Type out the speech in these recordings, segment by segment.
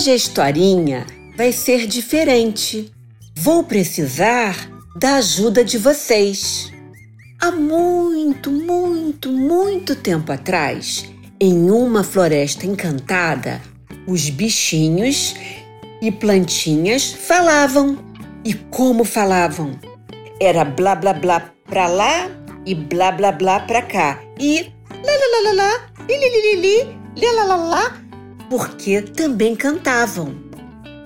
Hoje a historinha vai ser diferente. Vou precisar da ajuda de vocês. Há muito, muito, muito tempo atrás, em uma floresta encantada, os bichinhos e plantinhas falavam. E como falavam? Era blá blá blá pra lá e blá blá blá pra cá. E lá lá lá lá lá, li li li li li, lá lá lá lá porque também cantavam.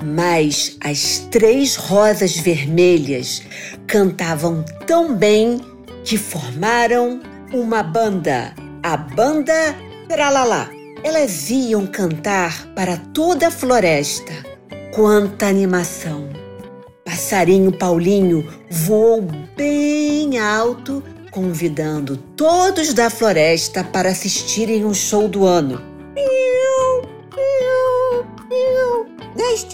Mas as três rosas vermelhas cantavam tão bem que formaram uma banda, a Banda Tralalá. Elas iam cantar para toda a floresta. Quanta animação! Passarinho Paulinho voou bem alto, convidando todos da floresta para assistirem o show do ano.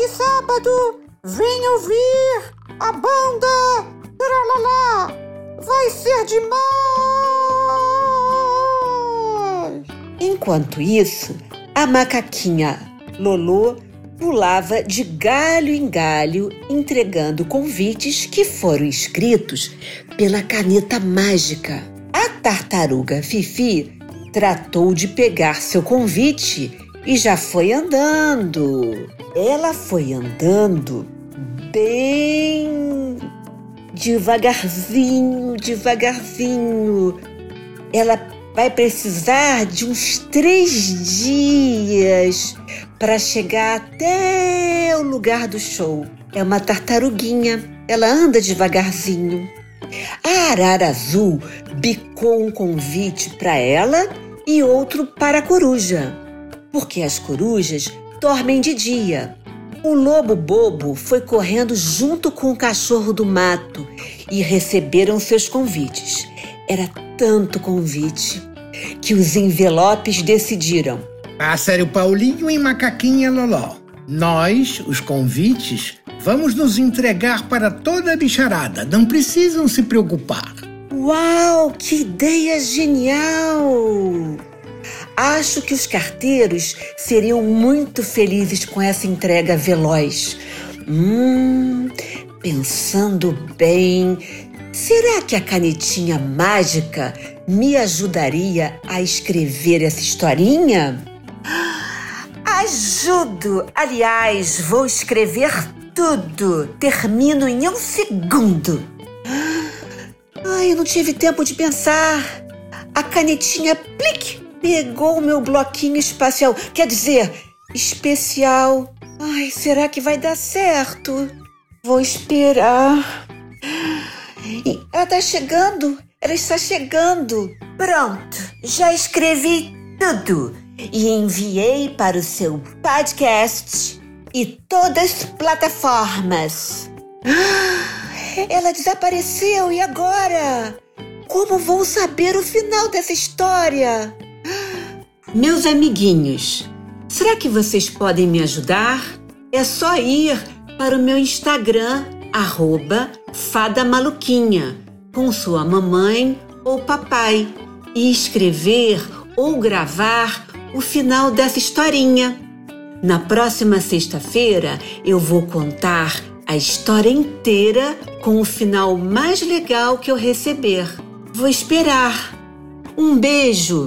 Neste sábado, vem ouvir a banda Tralalá. Vai ser demais! Enquanto isso, a macaquinha Lolô pulava de galho em galho, entregando convites que foram escritos pela caneta mágica. A tartaruga Fifi tratou de pegar seu convite e já foi andando. Ela foi andando bem devagarzinho, devagarzinho. Ela vai precisar de uns três dias para chegar até o lugar do show. É uma tartaruguinha, ela anda devagarzinho. A arara azul bicou um convite para ela e outro para a coruja porque as corujas dormem de dia. O lobo bobo foi correndo junto com o cachorro do mato e receberam seus convites. Era tanto convite que os envelopes decidiram. Pássaro Paulinho e Macaquinha Loló. Nós, os convites, vamos nos entregar para toda a bicharada. Não precisam se preocupar. Uau, que ideia genial! Acho que os carteiros seriam muito felizes com essa entrega veloz. Hum, pensando bem, será que a canetinha mágica me ajudaria a escrever essa historinha? Ajudo! Aliás, vou escrever tudo. Termino em um segundo. Ai, eu não tive tempo de pensar. A canetinha plique pegou o meu bloquinho espacial. Quer dizer, especial. Ai, será que vai dar certo? Vou esperar. Ela está chegando. Ela está chegando. Pronto, já escrevi tudo e enviei para o seu podcast e todas as plataformas. Ela desapareceu e agora? Como vou saber o final dessa história? Meus amiguinhos, será que vocês podem me ajudar? É só ir para o meu Instagram, arroba Fada Maluquinha, com sua mamãe ou papai, e escrever ou gravar o final dessa historinha. Na próxima sexta-feira eu vou contar a história inteira com o final mais legal que eu receber. Vou esperar. Um beijo!